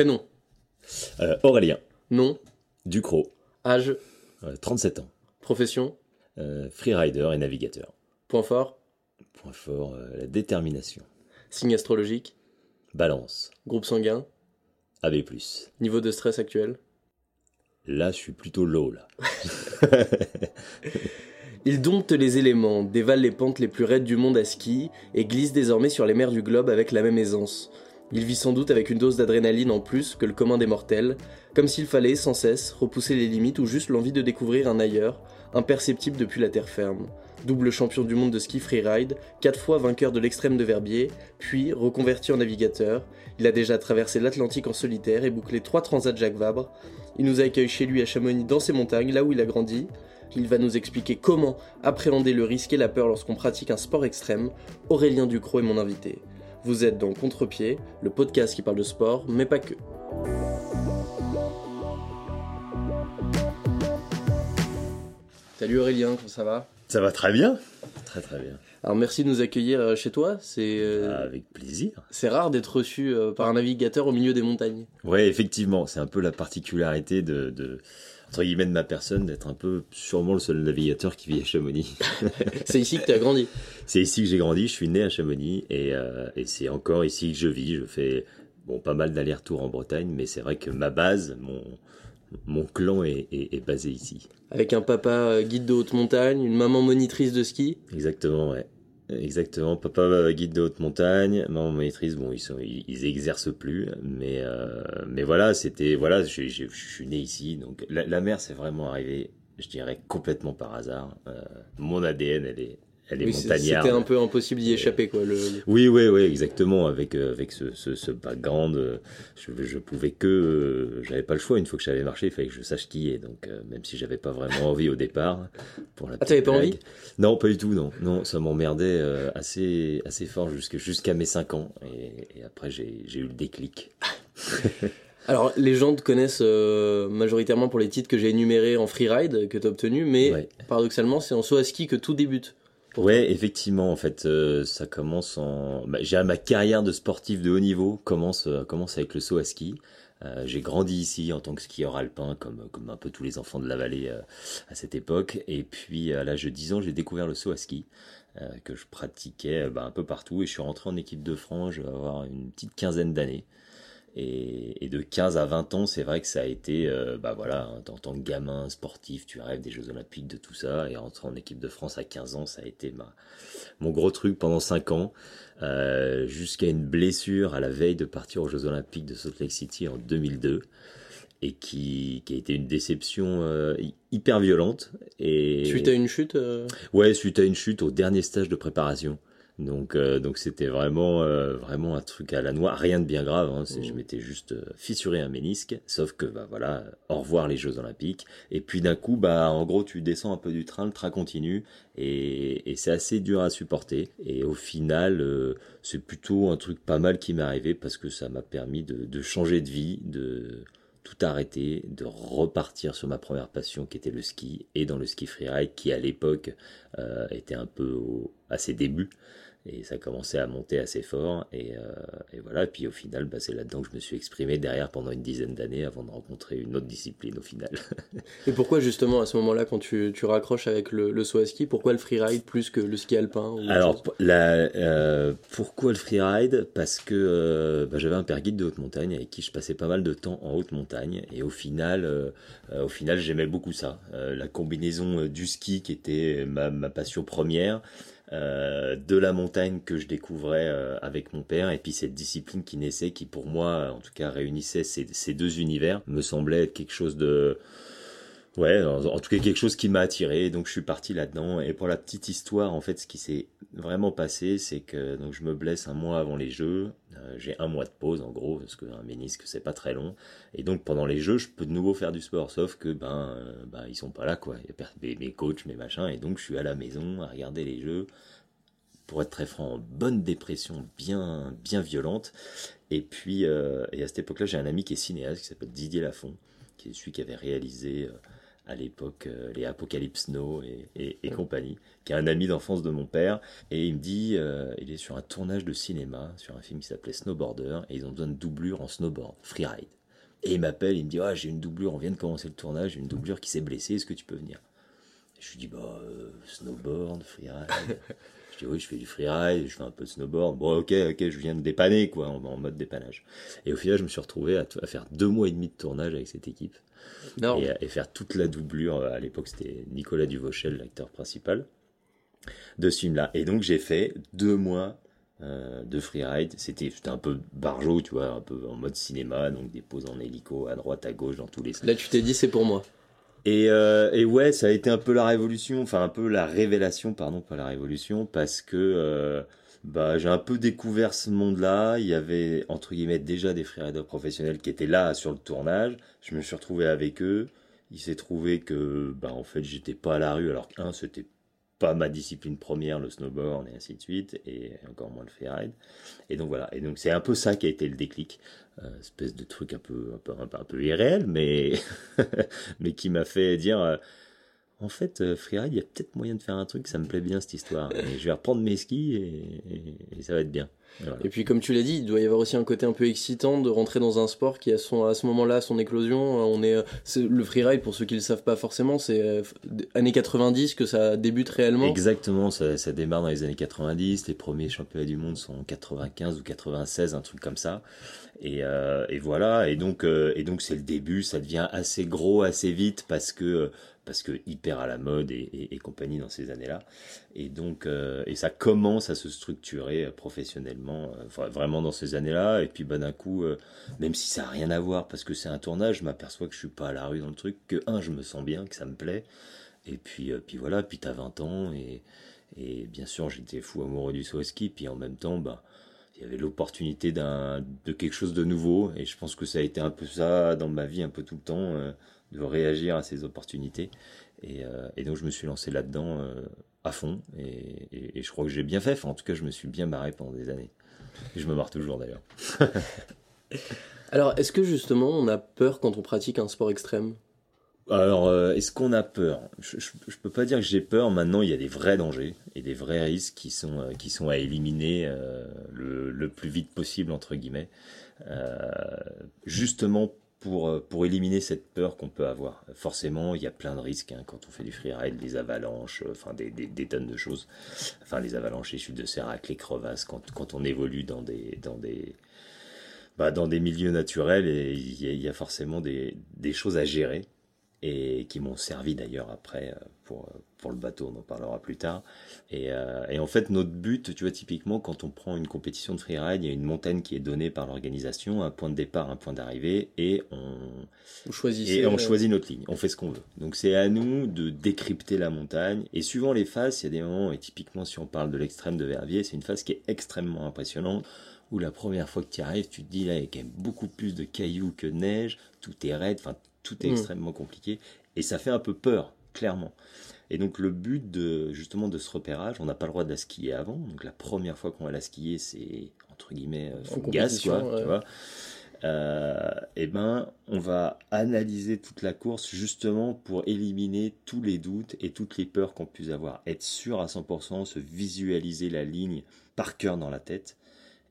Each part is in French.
Prénom. Euh, Aurélien. Nom. Ducrot. Âge. 37 ans. Profession. freerider et navigateur. Point fort. Point fort, la détermination. Signe astrologique. Balance. Groupe sanguin. AB+. Niveau de stress actuel. Là, je suis plutôt low, là. Il dompte les éléments, dévale les pentes les plus raides du monde à ski et glisse désormais sur les mers du globe avec la même aisance. Il vit sans doute avec une dose d'adrénaline en plus que le commun des mortels, comme s'il fallait, sans cesse, repousser les limites ou juste l'envie de découvrir un ailleurs, imperceptible depuis la terre ferme. Double champion du monde de ski freeride, quatre fois vainqueur de l'extrême de Verbier, puis reconverti en navigateur, il a déjà traversé l'Atlantique en solitaire et bouclé trois transats Jacques Vabre. Il nous accueille chez lui à Chamonix dans ses montagnes, là où il a grandi, il va nous expliquer comment appréhender le risque et la peur lorsqu'on pratique un sport extrême. Aurélien Ducrot est mon invité. Vous êtes dans Contre-pied, le podcast qui parle de sport, mais pas que. Salut Aurélien, comment ça va? Ça va très bien. Très très bien. Alors merci de nous accueillir euh, chez toi. C'est euh, avec plaisir. C'est rare d'être reçu euh, par un navigateur au milieu des montagnes. Ouais, effectivement, c'est un peu la particularité de, de entre guillemets de ma personne d'être un peu sûrement le seul navigateur qui vit à Chamonix. c'est ici que tu as grandi. C'est ici que j'ai grandi. Je suis né à Chamonix et, et c'est encore ici que je vis. Je fais bon pas mal d'allers-retours en Bretagne, mais c'est vrai que ma base, mon mon clan est, est, basé ici. Avec un papa guide de haute montagne, une maman monitrice de ski Exactement, ouais. Exactement, papa guide de haute montagne, maman monitrice, bon ils sont ils, exercent plus, mais euh, mais voilà c'était voilà je, je, suis né ici. Donc la, la mer c'est vraiment arrivé je dirais complètement par hasard. Euh, mon ADN elle est elle est oui, C'était un peu impossible d'y échapper, quoi. Le... Oui, oui, oui, exactement. Avec euh, avec ce, ce, ce background, euh, je, je pouvais que, euh, j'avais pas le choix. Une fois que j'allais marcher, il fallait que je sache qui est. Donc, même si j'avais pas vraiment envie au départ, pour la. Ah, t'avais pas envie? Non, pas du tout. Non, non, ça m'emmerdait assez assez fort jusqu'à mes 5 ans. Et, et après, j'ai j'ai eu le déclic. Alors, les gens te connaissent majoritairement pour les titres que j'ai énumérés en freeride que tu as obtenus, mais paradoxalement, c'est en saut à ski que tout débute. Ouais, effectivement, en fait, euh, ça commence en. Bah, ma carrière de sportif de haut niveau commence euh, avec le saut à ski. Euh, j'ai grandi ici en tant que skieur alpin, comme comme un peu tous les enfants de la vallée à cette époque. Et puis à l'âge de 10 ans, j'ai découvert le saut à ski que je pratiquais bah, un peu partout. Et je suis rentré en équipe de France, je vais avoir une petite quinzaine d'années. Et, de 15 à 20 ans, c'est vrai que ça a été, euh, bah voilà, en tant que gamin sportif, tu rêves des Jeux Olympiques, de tout ça. Et rentrer en équipe de France à 15 ans, ça a été ma, mon gros truc pendant 5 ans, euh, jusqu'à une blessure à la veille de partir aux Jeux Olympiques de Salt Lake City en 2002 et qui, qui a été une déception euh, hyper violente. Et... Suite à une chute Ouais, suite à une chute au dernier stage de préparation. Donc euh, donc c'était vraiment euh, vraiment un truc à la noix, rien de bien grave. Hein, Je mmh. m'étais juste euh, fissuré un ménisque, sauf que bah voilà, au revoir les Jeux Olympiques. Et puis d'un coup bah en gros tu descends un peu du train, le train continue et, et c'est assez dur à supporter. Et au final c'est plutôt un truc pas mal qui m'est arrivé parce que ça m'a permis de, de changer de vie, de tout arrêter, de repartir sur ma première passion qui était le ski et dans le ski freeride qui à l'époque euh, était un peu à ses débuts et ça commençait à monter assez fort. Et, euh, et voilà. Et puis au final bah, c'est là-dedans que je me suis exprimé derrière pendant une dizaine d'années avant de rencontrer une autre discipline au final. Et pourquoi justement à ce moment-là quand tu, tu raccroches avec le, le saut à ski pourquoi le freeride plus que le ski alpin alors la, euh, pourquoi le freeride? Parce que euh, bah, j'avais un père guide de haute montagne avec qui je passais pas mal de temps en haute montagne. Et au final au final j'aimais beaucoup ça. La combinaison du ski qui était ma, ma passion première euh, de la montagne que je découvrais euh, avec mon père. Et puis cette discipline qui naissait qui pour moi en tout cas réunissait ces, ces deux univers me semblait être quelque chose de Ouais, en, tout cas quelque chose qui m'a attiré, donc je suis parti là-dedans. Et pour la petite histoire, en fait, ce qui s'est vraiment passé, c'est que donc je me blesse un mois avant les Jeux. Euh, j'ai un mois de pause en gros, parce qu'un ménisque c'est pas très long. Et donc pendant les Jeux, je peux de nouveau faire du sport, sauf que ben, euh, ben ils sont pas là quoi. Y a mes, mes coachs, mes machins, et donc je suis à la maison à regarder les Jeux. Pour être très franc, bonne dépression, bien bien violente. Et puis euh, et à cette époque-là, j'ai un ami qui est cinéaste qui s'appelle Didier Lafont, qui est celui qui avait réalisé à l'époque, les Apocalypse Snow et, et, compagnie, qui est un ami d'enfance de mon père. Et il me dit, il est sur un tournage de cinéma, sur un film qui s'appelait Snowboarder, et ils ont besoin de doublure en snowboard, freeride. Et il m'appelle, il me dit, ah, j'ai une doublure, on vient de commencer le tournage, j'ai une doublure qui s'est blessée, est-ce que tu peux venir? Je lui dis, bah, snowboard, freeride. oui, je fais du freeride, je fais un peu de snowboard. Bon, ok, ok, je viens de dépanner, quoi, en, mode dépannage. Et au final, je me suis retrouvé à, faire deux mois et demi de tournage avec cette équipe. Et, faire toute la doublure. À l'époque, c'était Nicolas Duvauchel, l'acteur principal de ce film-là. Et donc, j'ai fait deux mois euh, de freeride. C'était un peu barjot, tu vois, un peu en mode cinéma, donc des poses en hélico à droite, à gauche, dans tous les sens. Là, tu t'es dit, c'est pour moi. Et, euh, et, ouais, ça a été un peu la révolution, enfin un peu la révélation, pardon, pas la révolution, parce que euh, bah, j'ai un peu découvert ce monde-là. Il y avait, entre guillemets, déjà des frères et professionnels qui étaient là sur le tournage. Je me suis retrouvé avec eux. Il s'est trouvé que, bah, en fait, j'étais pas à la rue, alors qu'un, c'était pas ma discipline première, le snowboard et ainsi de suite, et encore moins le freeride. Et donc voilà. Et donc c'est un peu ça qui a été le déclic, euh, espèce de truc un peu un peu un peu, irréel, mais mais qui m'a fait dire. Euh, en fait, euh, freeride, il y a peut-être moyen de faire un truc, ça me plaît bien cette histoire. Je vais reprendre mes skis et ça va être bien. Et puis comme tu l'as dit, il doit y avoir aussi un côté un peu excitant de rentrer dans un sport qui a son, à ce moment-là son éclosion. On est, le freeride pour ceux qui ne le savent pas forcément, c'est euh, années 90 que ça débute réellement. Exactement, ça, ça, démarre dans les années 90. Les premiers championnats du monde sont en 95 ou 96, un truc comme ça. Et, euh, et voilà. Et donc euh, et donc c'est le début. Ça devient assez gros assez vite parce que parce que hyper à la mode et, compagnie dans ces années-là. Et donc, euh, et ça commence à se structurer euh, professionnellement, euh, vraiment dans ces années-là. Et puis, bah, d'un coup, même si ça n'a rien à voir, parce que c'est un tournage, je m'aperçois que je suis pas à la rue dans le truc, que un, je me sens bien, que ça me plaît. Et puis, puis voilà, puis as 20 ans, et, et bien sûr, j'étais fou amoureux du saut ski, puis en même temps, bah, il y avait l'opportunité de quelque chose de nouveau et je pense que ça a été un peu ça dans ma vie un peu tout le temps de réagir à ces opportunités. Et, donc je me suis lancé là-dedans à fond et, et, je crois que j'ai bien fait. Enfin, en tout cas, je me suis bien marré pendant des années. Et je me marre toujours d'ailleurs. Alors, est-ce que justement on a peur quand on pratique un sport extrême? Alors, euh, est-ce qu'on a peur? Je, je, peux pas dire que j'ai peur. Maintenant, il y a des vrais dangers et des vrais risques qui sont qui sont à éliminer euh, le, le, plus vite possible entre guillemets. Euh, justement pour, euh, pour éliminer cette peur qu'on peut avoir. Forcément, il y a plein de risques hein, quand on fait du freeride, des avalanches, euh, enfin des, tonnes de choses. Enfin, les avalanches, les chutes de sérac, les crevasses, quand, quand on évolue dans des, dans des, bah, dans des milieux naturels, et il y, a forcément des, des choses à gérer et qui m'ont servi d'ailleurs après euh, pour, pour le bateau, on en parlera plus tard. Et, euh, et, en fait, notre but, tu vois, typiquement, quand on prend une compétition de freeride, il y a une montagne qui est donnée par l'organisation, un point de départ, un point d'arrivée, et on, et on choisit notre ligne, on fait ce qu'on veut. Donc c'est à nous de décrypter la montagne, et suivant les phases, il y a des moments, et typiquement si on parle de l'extrême de Verviers, c'est une phase qui est extrêmement impressionnante, où la première fois que tu arrives, tu te dis là, il y a quand même beaucoup plus de cailloux que de neige, tout est raide, enfin tout est mm. extrêmement compliqué, et ça fait un peu peur, clairement. Et donc le but de justement de ce repérage, on n'a pas le droit de la skier avant. Donc la première fois qu'on va la skier, c'est entre guillemets euh, gaz quoi, tu vois. Euh, et ben, on va analyser toute la course justement pour éliminer tous les doutes et toutes les peurs qu'on puisse avoir. Être sûr à 100%, se visualiser la ligne par cœur dans la tête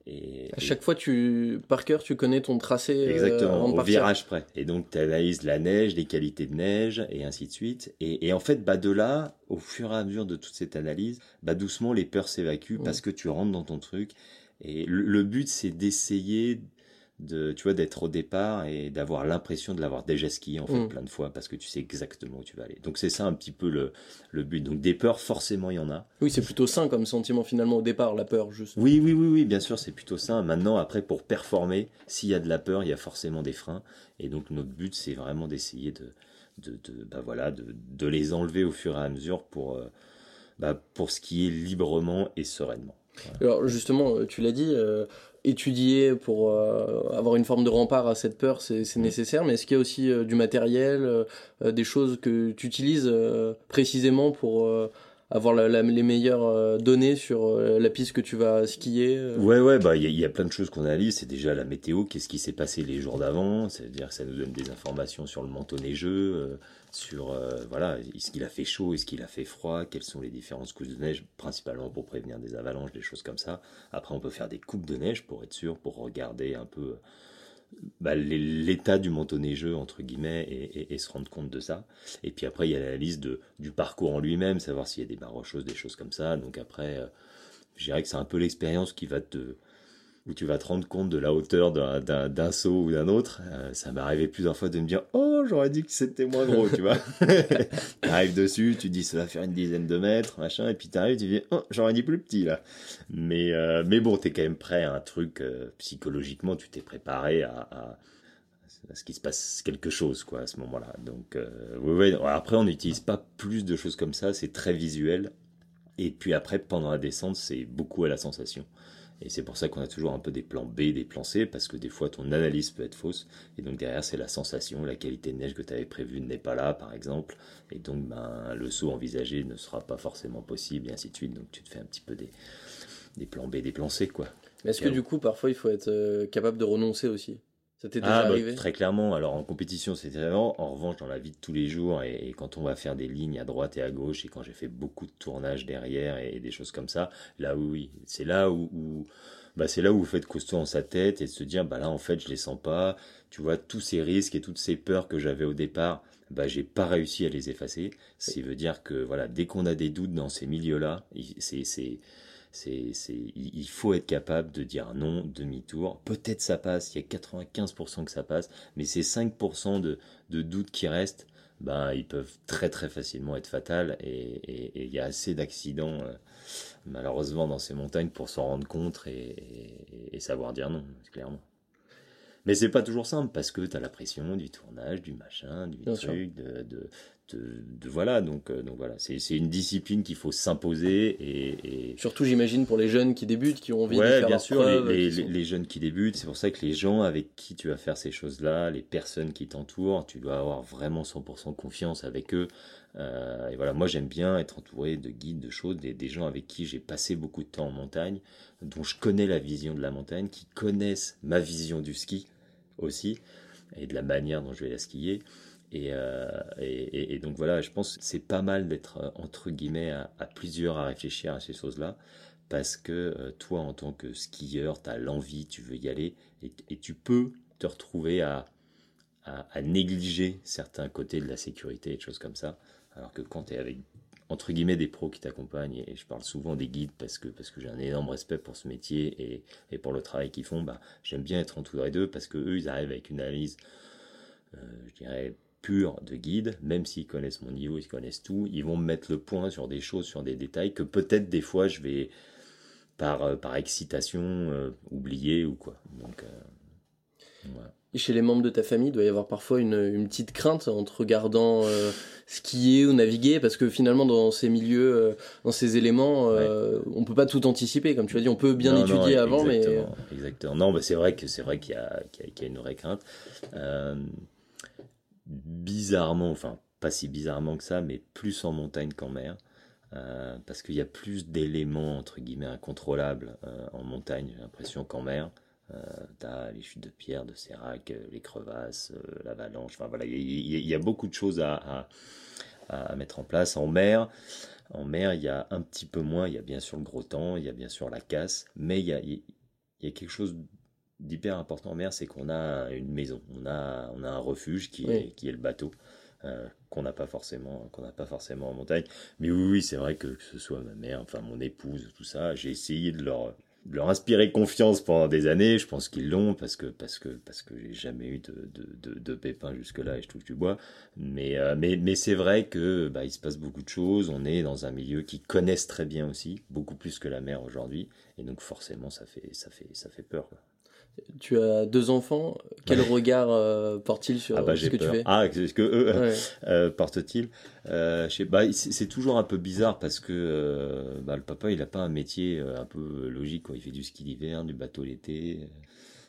et, à chaque fois, tu, par cœur, tu connais ton tracé. Euh, Exactement, au virage près. Et donc, tu analyses la neige, les qualités de neige, et ainsi de suite. Et, en fait, bah, de là, au fur et à mesure de toute cette analyse, bah, doucement, les peurs s'évacuent parce que tu rentres dans ton truc. Et le but, c'est d'essayer de tu vois d'être au départ et d'avoir l'impression de l'avoir déjà skié en fait mm. plein de fois parce que tu sais exactement où tu vas aller. Donc c'est ça un petit peu le, le but. Donc des peurs forcément il y en a. Oui, c'est plutôt sain comme sentiment finalement au départ la peur juste. Oui oui oui oui, bien sûr, c'est plutôt sain. Maintenant après pour performer, s'il y a de la peur, il y a forcément des freins et donc notre but c'est vraiment d'essayer de de, de bah voilà de, de, les enlever au fur et à mesure pour euh, bah, pour skier librement et sereinement. Alors justement, euh, tu l'as dit, euh, étudier pour euh, avoir une forme de rempart à cette peur, c'est mm. nécessaire, mais est-ce qu'il y a aussi du matériel, des choses que tu utilises précisément pour avoir les meilleures données sur la piste que tu vas skier Ouais, ouais, bah il y, a plein de choses qu'on analyse. C'est déjà la météo, qu'est-ce qui s'est passé les jours d'avant. C'est-à-dire que ça nous donne des informations sur le manteau neigeux, sur voilà, est-ce qu'il a fait chaud, est-ce qu'il a fait froid, quelles sont les différentes couches de neige, principalement pour prévenir des avalanches, des choses comme ça. Après, on peut faire des coupes de neige pour être sûr, pour regarder un peu bah, l'état du manteau neigeux, entre guillemets, et, se rendre compte de ça. Et puis après, il y a la liste de, du parcours en lui-même, savoir s'il y a des barres rocheuses, des choses comme ça. Donc après, euh, je dirais que c'est un peu l'expérience qui va te, où tu vas te rendre compte de la hauteur d'un saut ou d'un autre. Euh, ça m'est arrivé plusieurs fois de me dire Oh, j'aurais dit que c'était moins gros, tu vois. arrives dessus, tu dis ça va faire une dizaine de mètres, machin, et puis tu arrives, tu dis Oh, j'aurais dit plus petit là. Mais, euh, mais bon, tu es quand même prêt à un truc, euh, psychologiquement, tu t'es préparé à, à, ce qu'il se passe quelque chose, quoi, à ce moment-là. Donc, ouais, après, on n'utilise pas plus de choses comme ça, c'est très visuel. Et puis après, pendant la descente, c'est beaucoup à la sensation. Et c'est pour ça qu'on a toujours un peu des plans B, des plans C, parce que des fois ton analyse peut être fausse. Et donc derrière, c'est la sensation, la qualité de neige que tu avais prévue n'est pas là, par exemple. Et donc ben, le saut envisagé ne sera pas forcément possible, et ainsi de suite. Donc tu te fais un petit peu des, des plans B, des plans C, quoi. Est-ce que du coup, parfois, il faut être euh, capable de renoncer aussi? Ça t'est déjà ah, bah, arrivé Très clairement. Alors en compétition, c'est vraiment. En revanche, dans la vie de tous les jours, et, quand on va faire des lignes à droite et à gauche, et quand j'ai fait beaucoup de tournages derrière et, des choses comme ça, là oui, c'est là où, bah, c'est là où vous faites costaud en sa tête et de se dire, bah là en fait, je les sens pas. Tu vois, tous ces risques et toutes ces peurs que j'avais au départ, bah j'ai pas réussi à les effacer. Ce qui veut dire que voilà, dès qu'on a des doutes dans ces milieux-là, c'est c'est, il faut être capable de dire non, demi-tour. Peut-être ça passe, il y a 95% que ça passe, mais ces 5% de, de doutes qui restent, ben, ils peuvent très très facilement être fatals et il y a assez d'accidents euh, malheureusement dans ces montagnes pour s'en rendre compte et, et savoir dire non, clairement. Mais c'est pas toujours simple parce que tu as la pression du tournage, du machin, du truc, de, de, de, voilà. Donc, euh, donc voilà, c'est une discipline qu'il faut s'imposer et, surtout j'imagine pour les jeunes qui débutent, qui ont envie de faire bien sûr, les, les, jeunes qui débutent. C'est pour ça que les gens avec qui tu vas faire ces choses-là, les personnes qui t'entourent, tu dois avoir vraiment 100% confiance avec eux. Euh, et voilà, moi j'aime bien être entouré de guides, de choses, des, des gens avec qui j'ai passé beaucoup de temps en montagne, dont je connais la vision de la montagne, qui connaissent ma vision du ski aussi, et de la manière dont je vais la skier. Et, euh, et, donc voilà, je pense que c'est pas mal d'être euh, entre guillemets à, plusieurs à réfléchir à ces choses-là, parce que euh, toi en tant que skieur, tu as l'envie, tu veux y aller, et, tu peux te retrouver à, à, négliger certains côtés de la sécurité et des choses comme ça, alors que quand tu es avec entre guillemets des pros qui t'accompagnent et je parle souvent des guides parce que parce que j'ai un énorme respect pour ce métier et, et pour le travail qu'ils font bah j'aime bien être entouré d'eux parce que eux ils arrivent avec une analyse je dirais pure de guide même s'ils connaissent mon niveau ils connaissent tout ils vont me mettre le point sur des choses sur des détails que peut-être des fois je vais par euh, par excitation euh, oublier ou quoi donc voilà. Et chez les membres de ta famille, il doit y avoir parfois une, une petite crainte en te regardant euh, skier ou naviguer, parce que finalement, dans ces milieux, euh, dans ces éléments, euh, on peut pas tout anticiper, comme tu as dit, on peut bien étudier avant, mais... Exactement. Non, mais c'est vrai que c'est vrai qu'il y, a, qu'il y, a une vraie crainte. Bizarrement, enfin, pas si bizarrement que ça, mais plus en montagne qu'en mer. parce qu'il y a plus d'éléments, entre guillemets, incontrôlables en montagne, j'ai l'impression qu'en mer. Euh, t'as les chutes de pierre, de sérac, euh, les crevasses, euh, l'avalanche. Enfin voilà, il y, a beaucoup de choses à, mettre en place. En mer, en mer, il y a un petit peu moins. Il y a bien sûr le gros temps, il y a bien sûr la casse, mais il y a, y a quelque chose d'hyper important en mer, c'est qu'on a une maison, on a, on a un refuge qui, est, qui est le bateau. qu'on n'a pas forcément qu'on n'a pas forcément en montagne mais oui, oui c'est vrai que, que ce soit ma mère enfin mon épouse tout ça j'ai essayé de leur leur inspirer confiance pendant des années. Je pense qu'ils l'ont parce que parce que parce que j'ai jamais eu de, de, de, pépins jusque là et je touche du bois. Mais euh, mais mais c'est vrai que bah, il se passe beaucoup de choses. On est dans un milieu qui connaissent très bien aussi, beaucoup plus que la mer aujourd'hui, et donc forcément ça fait ça fait ça fait peur. Tu as deux enfants. Quel regard euh, portent-ils sur ah bah, ce que tu fais? Ah, ce que eux euh, euh, portent-ils? Euh, bah, C'est toujours un peu bizarre parce que bah, le papa, il n'a pas un métier un peu logique. Quoi. Il fait du ski d'hiver, du bateau l'été.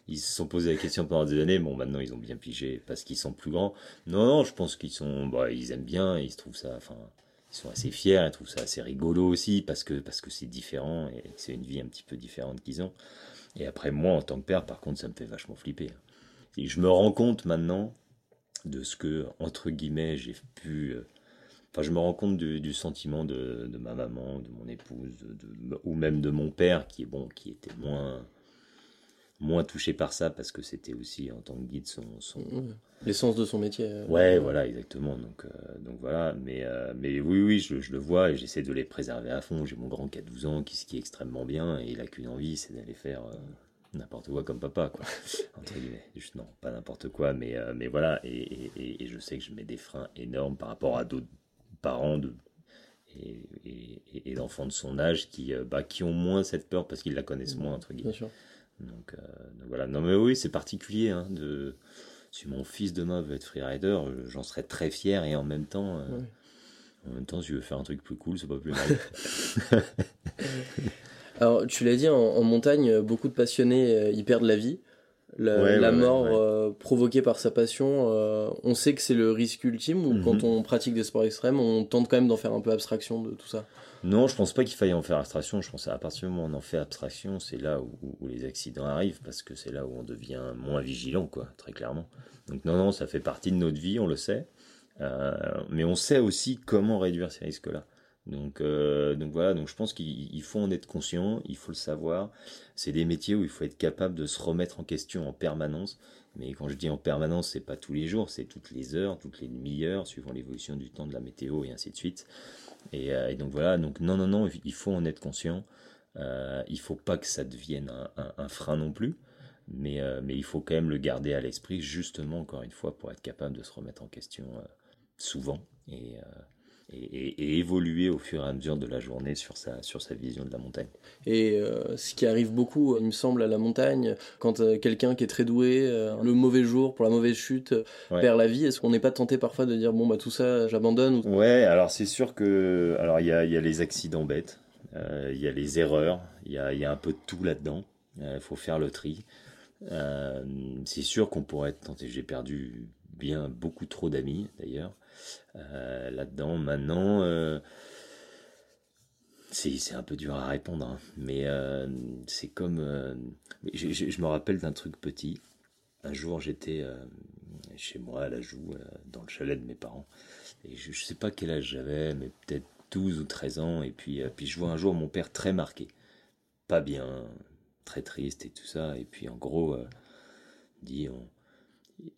Ils se sont posé la question pendant des années. Bon, maintenant, ils ont bien pigé parce qu'ils sont plus grands. Non, non, je pense qu'ils sont, bah, ils aiment bien. Ils se trouvent ça. Enfin, ils sont assez fiers, ils trouvent ça assez rigolo aussi parce que parce que c'est différent et c'est une vie un petit peu différente qu'ils ont. Et après moi en tant que père, par contre, ça me fait vachement flipper. Et je me rends compte maintenant de ce que entre guillemets j'ai pu euh, Enfin, je me rends compte du, sentiment de, de, ma maman, de mon épouse, ou même de mon père, qui est bon, qui était moins, moins touché par ça parce que c'était aussi en tant que guide son, son... l'essence de son métier. Euh. Ouais, voilà, exactement. Donc, euh, donc voilà. Mais, euh, mais oui, oui, je, je le vois et j'essaie de les préserver à fond. J'ai mon grand qui a 12 ans, qui skie extrêmement bien et il a qu'une envie, c'est d'aller faire n'importe quoi comme papa, quoi. Entre guillemets. Juste, non, pas n'importe quoi, mais, mais voilà. Et, et, et, je sais que je mets des freins énormes par rapport à d'autres parents de et, et, d'enfants de son âge qui, bah, qui ont moins cette peur parce qu'ils la connaissent moins, entre guillemets. Bien sûr. Euh, donc, voilà. Non mais oui, c'est particulier. Hein, de... Si mon fils demain veut être freerider, euh, j'en serais très fier et en même temps, euh, en même temps, si je veux faire un truc plus cool, c'est pas plus mal. Alors, tu l'as dit, en, montagne, beaucoup de passionnés y perdent la vie. La, mort provoquée par sa passion, on sait que c'est le risque ultime ou quand mhm. on pratique des sports extrêmes, on tente quand même d'en faire un peu abstraction de tout ça? Non, je pense pas qu'il faille en faire abstraction. Je pense à partir du moment où on en fait abstraction, c'est là où, les accidents arrivent parce que c'est là où on devient moins vigilant, quoi, très clairement. Donc non, non, ça fait partie de notre vie, on le sait. Euh, mais on sait aussi comment réduire ces risques-là. Donc, euh, donc voilà, donc je pense qu'il faut en être conscient, il faut le savoir. C'est des métiers où il faut être capable de se remettre en question en permanence. Mais quand je dis en permanence, c'est pas tous les jours, c'est toutes les heures, toutes les demi-heures, suivant l'évolution du temps de la météo et ainsi de suite. Euh, et, donc voilà, donc non, non, non, il faut en être conscient. Euh, il faut pas que ça devienne un, frein non plus, mais, euh, mais il faut quand même le garder à l'esprit, justement, encore une fois, pour être capable de se remettre en question euh, souvent et, et, évoluer au fur et à mesure de la journée sur sa, sur sa vision de la montagne. Et euh, ce qui arrive beaucoup, il me semble, à la montagne, quand euh, quelqu'un qui est très doué, euh, le mauvais jour pour la mauvaise chute, perd la vie, est-ce qu'on n'est pas tenté parfois de dire bon bah tout ça j'abandonne Ouais, alors c'est sûr que alors il y a, y a, les accidents bêtes, il y a les erreurs, il y a, y a, un peu de tout là-dedans. Il faut faire le tri. c'est sûr qu'on pourrait être tenté. J'ai perdu bien beaucoup trop d'amis d'ailleurs. Euh, là-dedans. Maintenant, euh, c'est un peu dur à répondre, hein. mais euh, c'est comme... Je, me rappelle d'un truc petit. Un jour, j'étais chez moi à la Joue, dans le chalet de mes parents. Et je, ne sais pas quel âge j'avais, mais peut-être 12 ou 13 ans. Et puis, puis je vois un jour mon père très marqué. Pas bien, très triste et tout ça. Et puis en gros, dit on,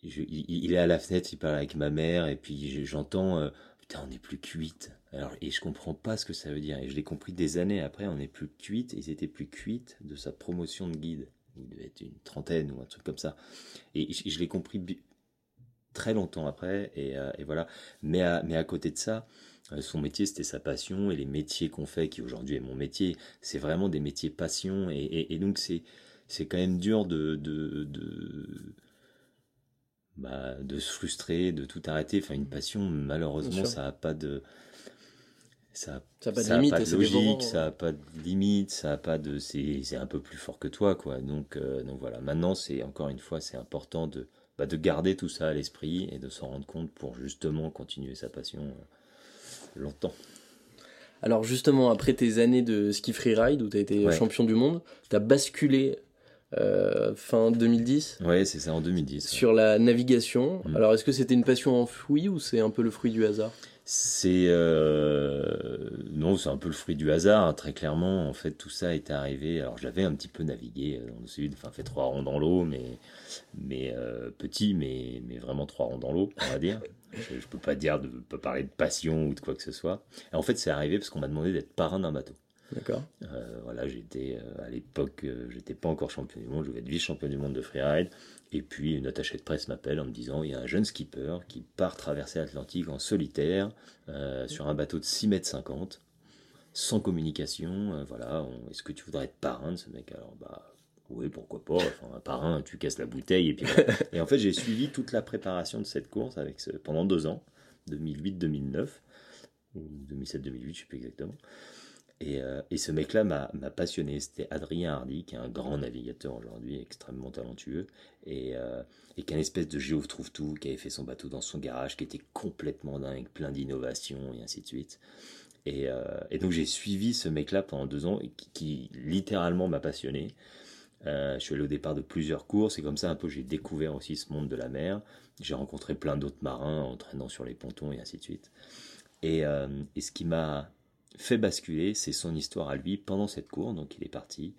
il, est à la fenêtre, il parle avec ma mère, et puis j'entends euh, Putain, on n'est plus cuite. Alors, et je comprends pas ce que ça veut dire. Et je l'ai compris des années après, on n'est plus cuite, et c'était plus cuite de sa promotion de guide. Il devait être une trentaine ou un truc comme ça. Et je, l'ai compris très longtemps après, et, euh, voilà. Mais à, côté de ça, euh, son métier, c'était sa passion, et les métiers qu'on fait, qui aujourd'hui est mon métier, c'est vraiment des métiers passion, et, donc c'est quand même dur de, de bah, de se frustrer, de tout arrêter. Enfin, une passion, malheureusement, ça n'a pas de. Ça n'a pas de limite, pas de logique, ça n'a pas de limite, ça a pas de. C'est un peu plus fort que toi, quoi. Donc, euh, donc voilà. Maintenant, c'est encore une fois, c'est important de, bah, de garder tout ça à l'esprit et de s'en rendre compte pour justement continuer sa passion euh, longtemps. Alors justement, après tes années de ski freeride où tu as été champion du monde, tu as basculé euh, fin 2010. Ouais, c'est ça, en 2010. Sur la navigation. Mm. Alors, est-ce que c'était une passion enfouie ou c'est un peu le fruit du hasard? C'est euh... non, c'est un peu le fruit du hasard. Hein, très clairement, en fait, tout ça est arrivé. Alors, j'avais un petit peu navigué euh, dans le sud, enfin, fait trois ronds dans l'eau, mais mais euh, petit, mais mais vraiment trois ronds dans l'eau, on va dire. je, je, peux pas dire de pas parler de passion ou de quoi que ce soit. Et en fait, c'est arrivé parce qu'on m'a demandé d'être parrain d'un bateau. D'accord. Euh, voilà, j'étais euh, à l'époque, euh, j'étais pas encore champion du monde, je voulais être vice-champion du monde de freeride. Et puis une attachée de presse m'appelle en me disant il y a un jeune skipper qui part traverser l'Atlantique en solitaire sur un bateau de 6 mètres 50, sans communication. voilà, est-ce que tu voudrais être parrain de ce mec? Alors bah oui, pourquoi pas. Enfin, un parrain, tu casses la bouteille et puis. et en fait, j'ai suivi toute la préparation de cette course avec ce, pendant deux ans, 2008-2009 ou 2007-2008, je sais plus exactement. Et, euh, et ce mec-là m'a passionné. C'était Adrien Hardy, qui est un grand navigateur aujourd'hui, extrêmement talentueux, et, euh, qui est une espèce de géo trouve tout, qui avait fait son bateau dans son garage, qui était complètement dingue, plein d'innovations, et ainsi de suite. Et, euh, et donc j'ai suivi ce mec-là pendant deux ans, qui, littéralement m'a passionné. Je suis allé au départ de plusieurs courses et comme ça un peu j'ai découvert aussi ce monde de la mer. J'ai rencontré plein d'autres marins en traînant sur les pontons et ainsi de suite. Et, et ce qui m'a fait basculer, c'est son histoire à lui pendant cette course. Donc il est parti.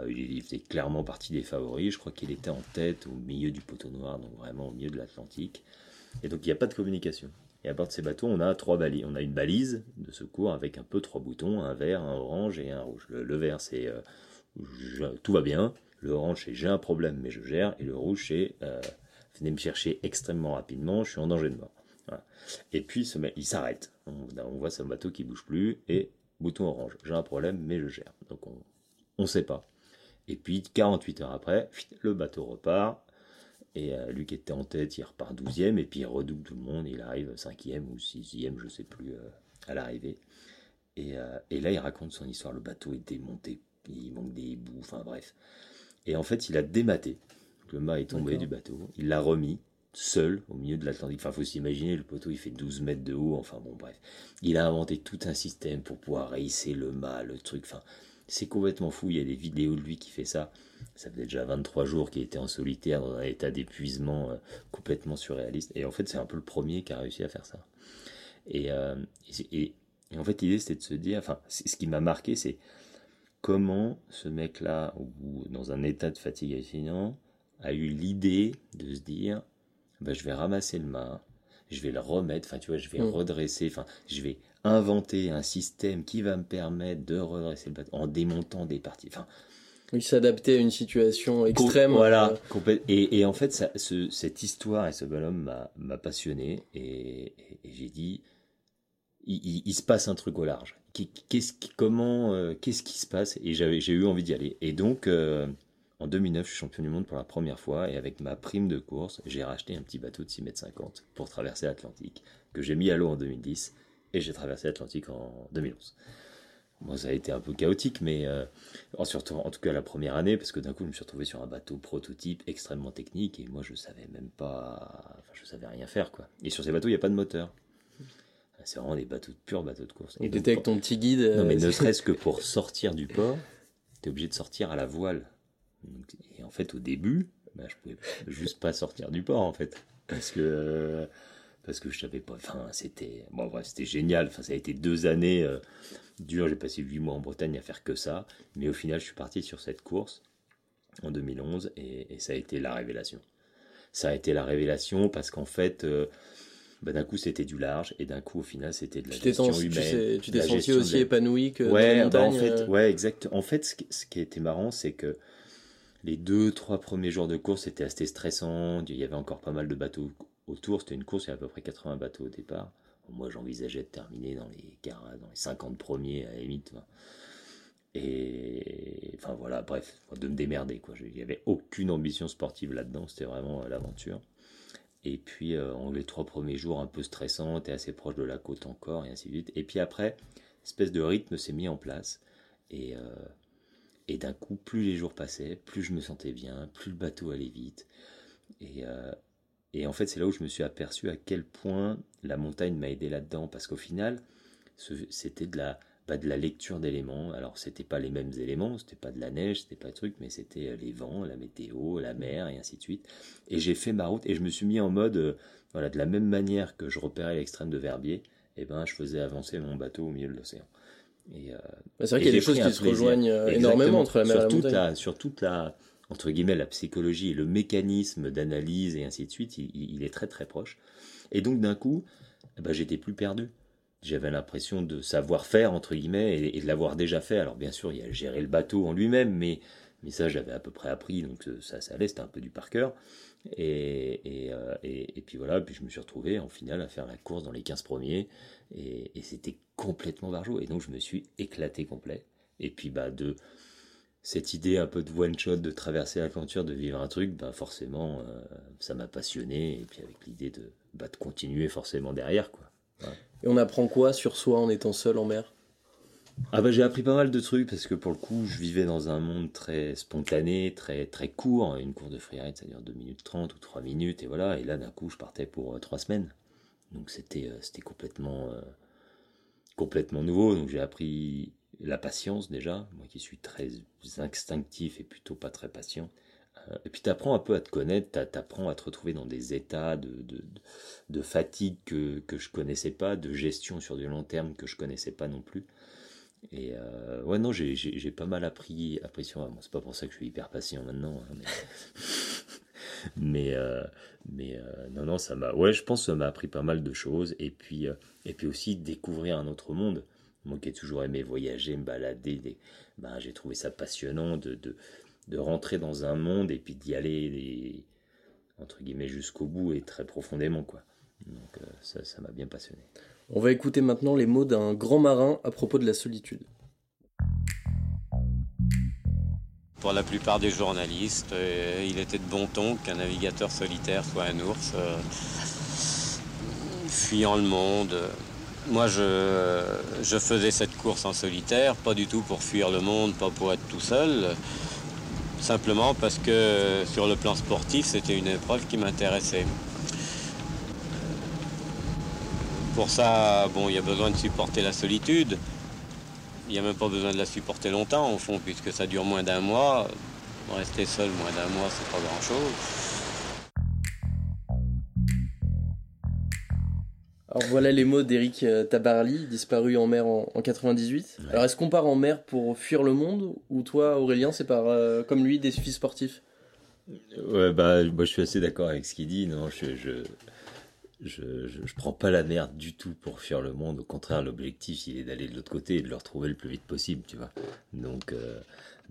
Euh, il faisait clairement partie des favoris. Je crois qu'il était en tête au milieu du poteau noir, donc vraiment au milieu de l'Atlantique. Et donc il n'y a pas de communication. Et à bord de ces bateaux, on a trois balises. On a une balise de secours avec un peu trois boutons, un vert, un orange et un rouge. Le, vert, c'est euh, tout va bien. Le orange, c'est j'ai un problème, mais je gère. Et le rouge, c'est euh, venez me chercher extrêmement rapidement, je suis en danger de mort. Et puis, ce il s'arrête. On, voit ce bateau qui bouge plus et bouton orange. J'ai un problème, mais je gère. Donc, on ne sait pas. Et puis, 48 heures après, le bateau repart. Et euh, lui qui était en tête, il repart 12e. Et puis, il redouble tout le monde. Il arrive 5e ou 6e, je ne sais plus, euh, à l'arrivée. Et, euh, et, là, il raconte son histoire. Le bateau est démonté. Il manque des bouts. Enfin, bref. Et en fait, il a dématé. Le mât est tombé du bateau. Il l'a remis seul au milieu de l'Atlantique. Enfin, faut s'imaginer, le poteau, il fait 12 mètres de haut. Enfin, bon, bref. Il a inventé tout un système pour pouvoir raisser le mât, le truc. Enfin, c'est complètement fou. Il y a des vidéos de lui qui fait ça. Ça fait déjà 23 jours qu'il était en solitaire dans un état d'épuisement euh, complètement surréaliste. Et en fait, c'est un peu le premier qui a réussi à faire ça. Et, euh, en fait, l'idée, c'était de se dire, enfin, ce qui m'a marqué, c'est comment ce mec-là, dans un état de fatigue hallucinant, a eu l'idée de se dire bah, je vais ramasser le mât, je vais le remettre, enfin tu vois, je vais mm. redresser, enfin je vais inventer un système qui va me permettre de redresser le bateau en démontant des parties. Enfin, il s'adapter à une situation extrême. Voilà. Euh. Et, et, en fait, ça, ce, cette histoire et ce bonhomme m'a passionné et, et j'ai dit, il, il, se passe un truc au large. Qu'est-ce qui, comment, euh, qu'est-ce qui se passe? Et j'ai eu envie d'y aller. Et donc, euh, en 2009, je suis champion du monde pour la première fois et avec ma prime de course, j'ai racheté un petit bateau de 6 mètres 50 pour traverser l'Atlantique que j'ai mis à l'eau en 2010 et j'ai traversé l'Atlantique en 2011. Bon, ça a été un peu chaotique, mais euh, en, surtout, en tout cas la première année, parce que d'un coup, je me suis retrouvé sur un bateau prototype extrêmement technique et moi, je savais même pas, enfin, je savais rien faire, quoi. Et sur ces bateaux, il n'y a pas de moteur. C'est vraiment des bateaux de purs bateaux de course. Et t'étais avec ton petit guide. Non, mais euh, ne serait-ce que pour sortir du port, t'es obligé de sortir à la voile. Et en fait, au début, bah, je pouvais juste pas sortir du port, en fait. Parce que, parce que je savais pas, enfin, c'était, bon, bref, c'était génial. Enfin, ça a été deux années euh, dures. J'ai passé huit mois en Bretagne à faire que ça. Mais au final, je suis parti sur cette course en 2011 et, ça a été la révélation. Ça a été la révélation parce qu'en fait, euh, bah, d'un coup c'était du large et d'un coup au final c'était de la gestion humaine. Tu t'es senti aussi épanoui que ouais, dans bah, en fait, euh ouais, exact. En fait, ce qui, ce qui était marrant, c'est que les deux, trois premiers jours de course étaient assez stressants. Il y avait encore pas mal de bateaux autour. C'était une course, il y avait à peu près 80 bateaux au départ. Moi, j'envisageais de terminer dans les, dans les 50 premiers à la. Et enfin voilà, bref, de me démerder. Quoi. Il n'y avait aucune ambition sportive là-dedans. C'était vraiment l'aventure. Et puis, euh, les trois premiers jours un peu stressants, t'es assez proche de la côte encore, et ainsi de suite. Et puis après, espèce de rythme s'est mis en place. Et, euh, et d'un coup, plus les jours passaient, plus je me sentais bien, plus le bateau allait vite. Et, euh, et en fait, c'est là où je me suis aperçu à quel point la montagne m'a aidé là-dedans. Parce qu'au final, c'était de la, de la lecture d'éléments. Alors, c'était pas les mêmes éléments, c'était pas de la neige, c'était pas de truc, mais c'était euh, les vents, la météo, la mer, et ainsi de suite. Et j'ai fait ma route et je me suis mis en mode, euh, voilà, de la même manière que je repérais l'extrême de Verbier, et eh ben, je faisais avancer mon bateau au milieu de l'océan. Et, euh, bah, c'est vrai qu'il y a des choses qui se rejoignent énormément entre la mer et la montagne. La, sur toute la, entre guillemets, la psychologie et le mécanisme d'analyse et ainsi de suite, il, est très très proche. Et donc d'un coup, ben, j'étais plus perdu j'avais l'impression de savoir faire entre guillemets et, de l'avoir déjà fait. Alors bien sûr, il y a géré le bateau en lui-même, mais mais ça j'avais à peu près appris, donc euh, ça ça allait, c'était un peu du par cœur. Et, euh, et, et, puis voilà, puis je me suis retrouvé en finale à faire la course dans les 15 premiers, et, c'était complètement barjot. Et donc je me suis éclaté complet. Et puis bah de cette idée un peu de one shot, de traverser l'aventure, de vivre un truc, bah forcément euh, ça m'a passionné. Et puis avec l'idée de bah, de continuer forcément derrière quoi. Et on apprend quoi sur soi en étant seul en mer? Ah bah j'ai appris pas mal de trucs parce que pour le coup je vivais dans un monde très spontané, très très court. Une course de freeride ça dure 2 minutes 30 ou 3 minutes et voilà. Et là d'un coup je partais pour 3 semaines. Donc c'était c'était complètement complètement nouveau. Donc j'ai appris la patience déjà, moi qui suis très instinctif et plutôt pas très patient. Euh, et puis tu apprends un peu à te connaître, tu apprends à te retrouver dans des états de, de, de fatigue que, que je connaissais pas, de gestion sur du long terme que je connaissais pas non plus. Et euh, ouais, non, j'ai pas mal appris, appris sur moi. c'est pas pour ça que je suis hyper patient maintenant. Hein, mais mais, euh, mais non, non, ça m'a. Ouais, je pense que ça m'a appris pas mal de choses. Et puis, et puis aussi découvrir un autre monde. Moi qui ai toujours aimé voyager, me balader, ben, j'ai trouvé ça passionnant de, de, de, rentrer dans un monde et puis d'y aller, entre guillemets, jusqu'au bout et très profondément. quoi. Donc euh, ça, ça m'a bien passionné. On va écouter maintenant les mots d'un grand marin à propos de la solitude. Pour la plupart des journalistes, euh, il était de bon ton qu'un navigateur solitaire soit un ours, euh, fuyant le monde, moi, je, je, faisais cette course en solitaire, pas du tout pour fuir le monde, pas pour être tout seul, simplement parce que sur le plan sportif, c'était une épreuve qui m'intéressait. Pour ça, bon, il y a besoin de supporter la solitude. Il n'y a même pas besoin de la supporter longtemps, au fond, puisque ça dure moins d'un mois. Rester seul moins d'un mois, c'est pas grand-chose. Alors voilà les mots d'Eric euh, Tabarly, disparu en mer en, 98. Alors est-ce qu'on part en mer pour fuir le monde ou toi Aurélien c'est par euh, comme lui des défis sportifs? Ouais bah moi je suis assez d'accord avec ce qu'il dit. Non je je, je je, prends pas la mer du tout pour fuir le monde. Au contraire l'objectif il est d'aller de l'autre côté et de le retrouver le plus vite possible tu vois. Donc euh,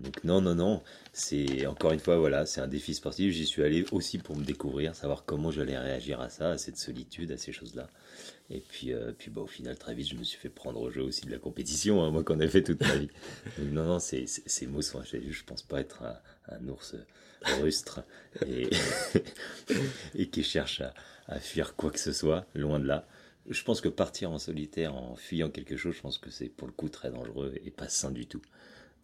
donc non, non, non, c'est encore une fois, voilà, c'est un défi sportif. J'y suis allé aussi pour me découvrir, savoir comment j'allais réagir à ça, à cette solitude, à ces choses-là. Et puis, euh, puis bah, au final, très vite, je me suis fait prendre au jeu aussi de la compétition, hein, moi qu'on a fait toute ma vie. non, non, ces mots sont, je pense pas être un, ours rustre et, qui cherche à, à fuir quoi que ce soit, loin de là je pense que partir en solitaire en fuyant quelque chose, je pense que c'est pour le coup très dangereux et pas sain du tout.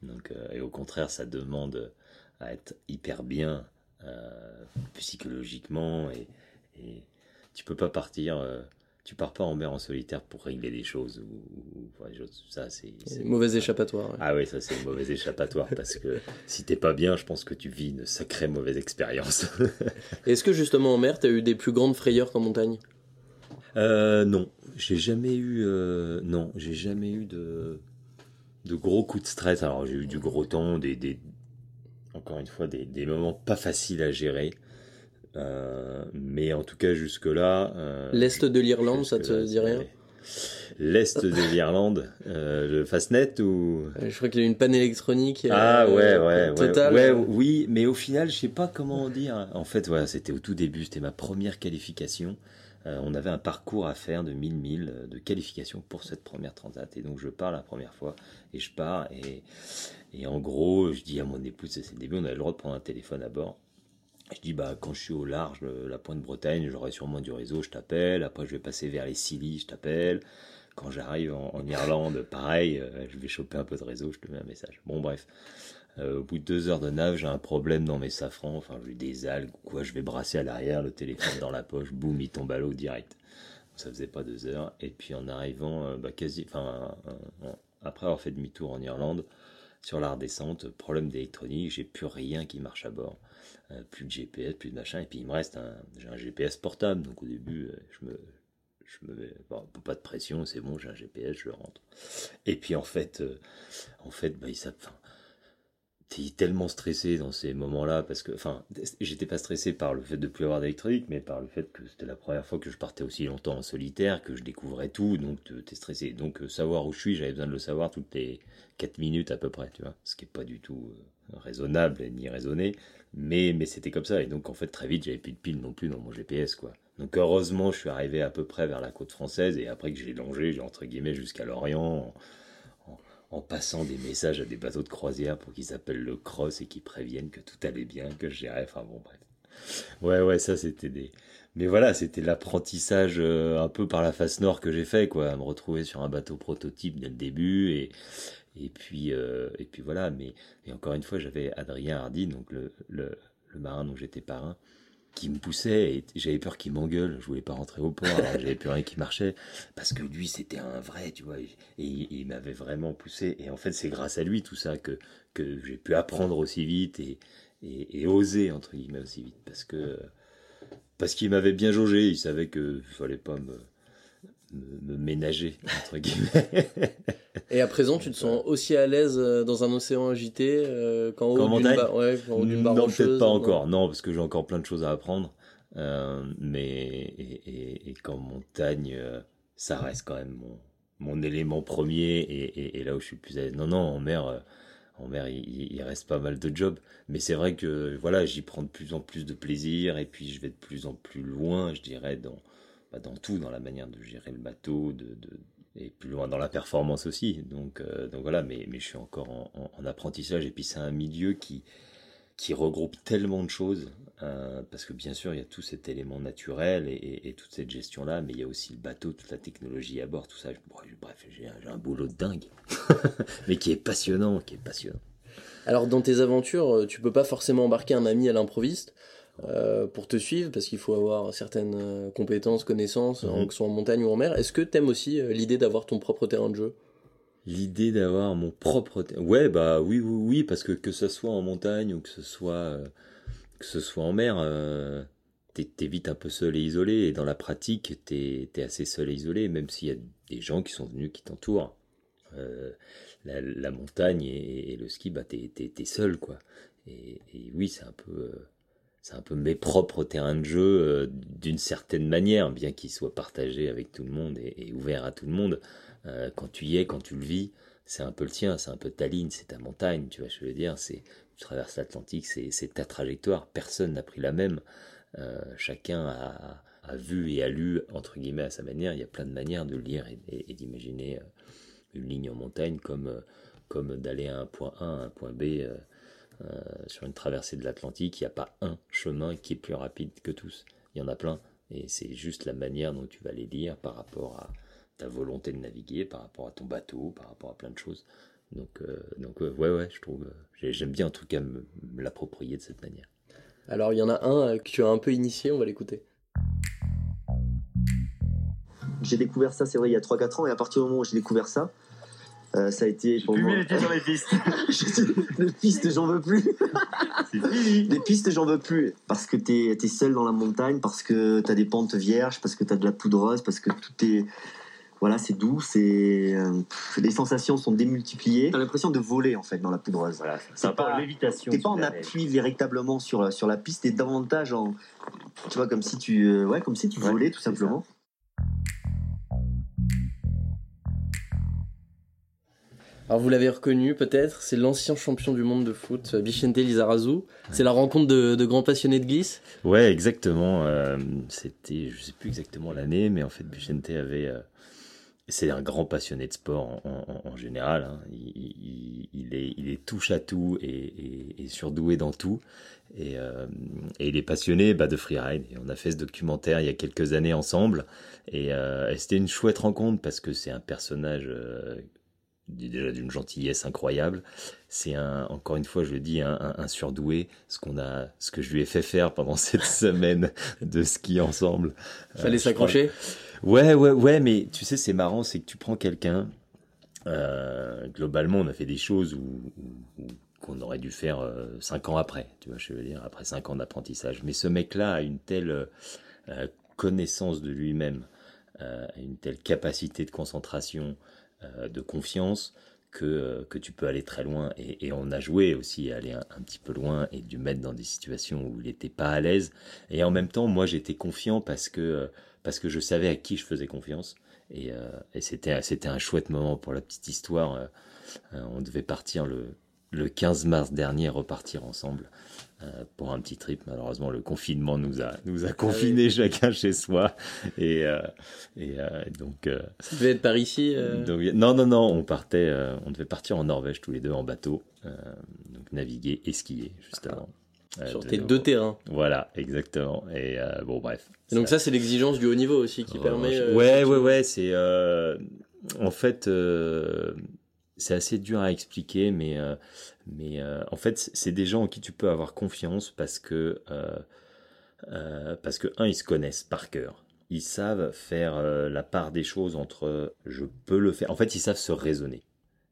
Donc, euh, et au contraire, ça demande à être hyper bien euh, psychologiquement et, et, tu peux pas partir. Euh, tu pars pas en mer en solitaire pour régler des choses ou, ça c'est mauvais échappatoire. Ah oui, ça c'est une mauvais échappatoire parce que si t'es pas bien, je pense que tu vis une sacrée mauvaise expérience. Est-ce que justement en mer, tu as eu des plus grandes frayeurs qu'en montagne? Non, j'ai jamais eu non, j'ai jamais eu de de gros coups de stress. Alors j'ai eu du gros temps, des, des encore une fois des, des, moments pas faciles à gérer. Euh, mais en tout cas jusque là. Euh, L'est de l'Irlande, ça te dit rien L'est de l'Irlande, euh, le Fastnet ou? Je crois qu'il y a une panne électronique. Ah ouais ouais ouais, oui, mais au final je sais pas comment dire. En fait voilà, c'était au tout début, c'était ma première qualification. Euh, on avait un parcours à faire de 1000 milles de qualification pour cette première transat. Et donc je pars la première fois et je pars et, et en gros je dis à mon épouse, c'est le début, on a le droit de prendre un téléphone à bord. Je dis bah quand je suis au large, la pointe Bretagne, j'aurai sûrement du réseau, je t'appelle. Après je vais passer vers les Scilly, je t'appelle. Quand j'arrive en, Irlande, pareil, euh, je vais choper un peu de réseau, je te mets un message. Bon bref, euh, au bout de deux heures de nave, j'ai un problème dans mes safrans, enfin j'ai des algues quoi, je vais brasser à l'arrière, le téléphone dans la poche, boum, il tombe à l'eau direct. Ça faisait pas deux heures. Et puis en arrivant, euh, bah, quasi, euh, après avoir fait demi-tour en Irlande, sur la redescente, problème d'électronique, j'ai plus rien qui marche à bord. plus de GPS, plus de machin, et puis il me reste un, j'ai un GPS portable, donc au début, je me, je me pas de pression, c'est bon, j'ai un GPS, je rentre. Et puis en fait, en fait, bah, il, enfin, t'es tellement stressé dans ces moments-là parce que, enfin, j'étais pas stressé par le fait de plus avoir d'électronique, mais par le fait que c'était la première fois que je partais aussi longtemps en solitaire, que je découvrais tout, donc t'es stressé. Donc euh, savoir où je suis, j'avais besoin de le savoir toutes les 4 minutes à peu près, tu vois, ce qui est pas du tout euh, raisonnable ni raisonné, mais mais c'était comme ça et donc en fait très vite j'avais plus de piles non plus dans mon GPS quoi. Donc heureusement je suis arrivé à peu près vers la côte française et après que j'ai longé, entre guillemets jusqu'à l'Orient en passant des messages à des bateaux de croisière pour qu'ils appellent le cross et qu'ils préviennent que tout allait bien, que je gérais. Enfin bon, bref. Ouais, ouais, ça c'était des. mais voilà, c'était l'apprentissage un peu par la face nord que j'ai fait, quoi, me retrouver sur un bateau prototype dès le début et et puis et puis voilà. Mais et encore une fois, j'avais Adrien Hardy, donc le, le, le marin dont j'étais parrain, qui me poussait et j'avais peur qu'il m'engueule. Je voulais pas rentrer au port, j'avais plus rien qui marchait parce que lui c'était un vrai, tu vois, et, il m'avait vraiment poussé. Et en fait, c'est grâce à lui tout ça que que j'ai pu apprendre aussi vite et, et, oser entre guillemets aussi vite parce que parce qu'il m'avait bien jaugé. Il savait que fallait pas me me, ménager, entre guillemets. Et à présent, tu te sens aussi à l'aise euh, dans un océan agité euh, qu'en haut d'une ouais, Non, peut-être pas encore. Non, parce que j'ai encore plein de choses à apprendre. Euh, mais et, et, qu'en montagne, ça reste quand même mon, mon élément premier et, et, là où je suis plus à l'aise. Non, non, en mer, en mer, il, il, reste pas mal de jobs. Mais c'est vrai que voilà, j'y prends de plus en plus de plaisir et puis je vais de plus en plus loin, je dirais, dans dans tout, dans la manière de gérer le bateau, de, et plus loin dans la performance aussi. Donc, euh, donc voilà, mais, mais je suis encore en, apprentissage. Et puis c'est un milieu qui, qui regroupe tellement de choses, euh, parce que bien sûr, il y a tout cet élément naturel et, toute cette gestion-là, mais il y a aussi le bateau, toute la technologie à bord, tout ça. Bref, j'ai un, boulot de dingue, mais qui est passionnant, qui est passionnant. Alors dans tes aventures, tu peux pas forcément embarquer un ami à l'improviste. Euh, pour te suivre parce qu'il faut avoir certaines euh, compétences, connaissances, mhm. que ce soit en montagne ou en mer. Est-ce que t'aimes aussi euh, l'idée d'avoir ton propre terrain de jeu? L'idée d'avoir mon propre terrain... Ouais, bah oui, oui, oui, parce que que ce soit en montagne ou que ce soit, que ce soit en mer, t'es vite un peu seul et isolé. Et dans la pratique, t'es es assez seul et isolé, même s'il y a des gens qui sont venus, qui t'entourent. La, montagne et, le ski, bah t'es seul, quoi. Et, et oui, c'est un peu c'est un peu mes propres terrains de jeu euh, d'une certaine manière, bien qu'ils soient partagés avec tout le monde et, ouverts à tout le monde. Euh, quand tu y es, quand tu le vis, c'est un peu le tien, c'est un peu ta ligne, c'est ta montagne, tu vois, je veux dire, c'est tu traverses l'Atlantique, c'est ta trajectoire, personne n'a pris la même, euh, chacun a, a, vu et a lu entre guillemets à sa manière. Il y a plein de manières de lire et, d'imaginer une ligne en montagne comme comme d'aller à un point A à un point B euh, sur une traversée de l'Atlantique, il n'y a pas un chemin qui est plus rapide que tous. Il y en a plein. Et c'est juste la manière dont tu vas les lire par rapport à ta volonté de naviguer, par rapport à ton bateau, par rapport à plein de choses. Donc, euh, donc ouais, ouais, je trouve, j'aime bien en tout cas me, l'approprier de cette manière. Alors il y en a un que tu as un peu initié, on va l'écouter. J'ai découvert ça, c'est vrai, il y a 3-4 ans, et à partir du moment où j'ai découvert ça, euh, ça a été pour moi. les dans les pistes. les pistes, j'en veux plus. les pistes, j'en veux plus. Parce que t'es es seul dans la montagne, parce que t'as des pentes vierges, parce que t'as de la poudreuse, parce que tout est. Voilà, c'est doux, c'est. Euh, les sensations sont démultipliées. T'as l'impression de voler, en fait, dans la poudreuse. Voilà, c'est pas l'évitation. T'es pas en appui véritablement sur, sur la piste, t'es davantage en. Tu vois, comme si tu. Euh, ouais, comme si tu volais, tout simplement. Alors vous l'avez reconnu peut-être, c'est l'ancien champion du monde de foot, Bichente Lizarazu. C'est la rencontre de, grands passionnés de glisse Ouais, exactement. Euh, c'était, je sais plus exactement l'année, mais en fait Bichente avait... Euh, c'est un grand passionné de sport en, général. Hein. Il, est, il est touche à tout et, surdoué dans tout. Et, euh, il est passionné bah, de freeride. Et on a fait ce documentaire il y a quelques années ensemble. Et c'était une chouette rencontre parce que c'est un personnage déjà d'une gentillesse incroyable. C'est un, encore une fois, je le dis, un, surdoué. Ce qu'on a, ce que je lui ai fait faire pendant cette semaine de ski ensemble. Fallait euh, s'accrocher. Ouais, ouais, ouais, mais tu sais, c'est marrant, c'est que tu prends quelqu'un. Euh, globalement, on a fait des choses où, qu'on aurait dû faire euh, cinq ans après. Tu vois, je veux dire, après cinq ans d'apprentissage. Mais ce mec-là a une telle connaissance de lui-même, une telle capacité de concentration, euh, de confiance que, euh, que tu peux aller très loin. Et, on a joué aussi à aller un, petit peu loin et dû mettre dans des situations où il n'était pas à l'aise. Et en même temps, moi, j'étais confiant parce que, euh, parce que je savais à qui je faisais confiance. Et, et c'était, c'était un chouette moment pour la petite histoire. on devait partir le, le 15 mars dernier, repartir ensemble. Euh, pour un petit trip. Malheureusement, le confinement nous a nous a ah confinés chacun chez soi et euh, et euh, donc. Ça devait être par ici. non non non, on partait, on devait partir en Norvège tous les deux en bateau, donc naviguer et skier juste avant. Euh, Sur de tes deux terrains. Voilà, exactement. Et euh, bon, bref. Et donc ça, c'est l'exigence du haut niveau aussi qui permet... euh, ouais, effectivement- ouais, ouais, c'est euh, en fait euh, c'est assez dur à expliquer, mais euh, mais euh, en fait c'est- des gens en qui tu peux avoir confiance parce que euh, euh, un ils se connaissent par cœur, ils savent faire la part des choses entre je peux le faire. En fait, ils savent se raisonner,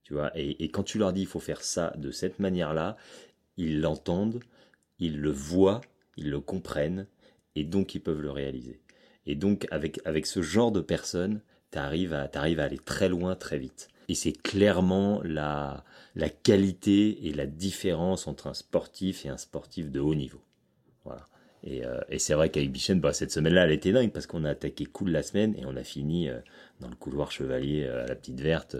tu vois. Et, quand tu leur dis il faut faire ça de cette manière-là, ils l'entendent, ils le voient, ils le comprennent, et donc ils peuvent le réaliser. Et donc, avec, ce genre de personnes, tu arrives à, t'arrives à aller très loin, très vite. Et c'est clairement la, qualité et la différence entre un sportif et un sportif de haut niveau. Voilà. Et, euh, c'est vrai qu'avec Bichen, bah, cette semaine-là, elle était dingue parce qu'on a attaqué cool la semaine et on a fini euh, dans le couloir chevalier euh, à la petite verte,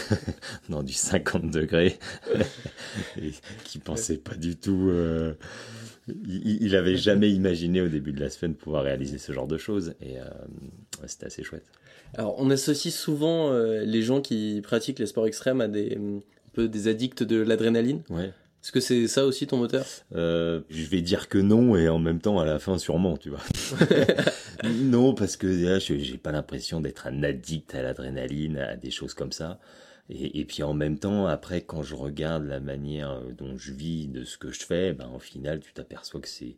dans du 50 degrés, et qui pensait pas du tout. il, il avait jamais imaginé au début de la semaine pouvoir réaliser ce genre de choses et c'était assez chouette. Alors, on associe souvent euh, les gens qui pratiquent les sports extrêmes à des, un peu des addicts de l'adrénaline. Ouais. Est-ce que c'est ça aussi ton moteur? Euh, je vais dire que non et en même temps à la fin sûrement, tu vois. non parce que là, je- j'ai pas l'impression d'être un addict à l'adrénaline, à des choses comme ça. Et, et puis en même temps, après, quand je regarde la manière dont je vis, de ce que je fais, ben au final, tu t'aperçois que c'est,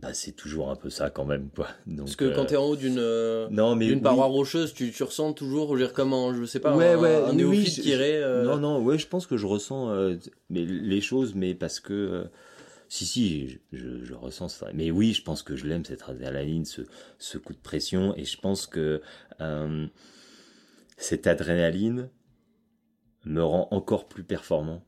bah c'est toujours un peu ça quand même, quoi. Donc, Parce que quand euh, t'es en haut d'une euh, non mais d'une oui. paroi rocheuse, tu, tu ressens toujours, je veux dire, comme un, je sais pas, Ouais, un, ouais, un oui, néophyte oui, je- qui irait... euh, Non, non, ouais, je pense que je ressens mais les choses, mais parce que. si, si, je, je, je ressens ça. Mais oui, je pense que je l'aime, cette adrénaline, ce, ce coup de pression. Et je pense que cette adrénaline me rend encore plus performant.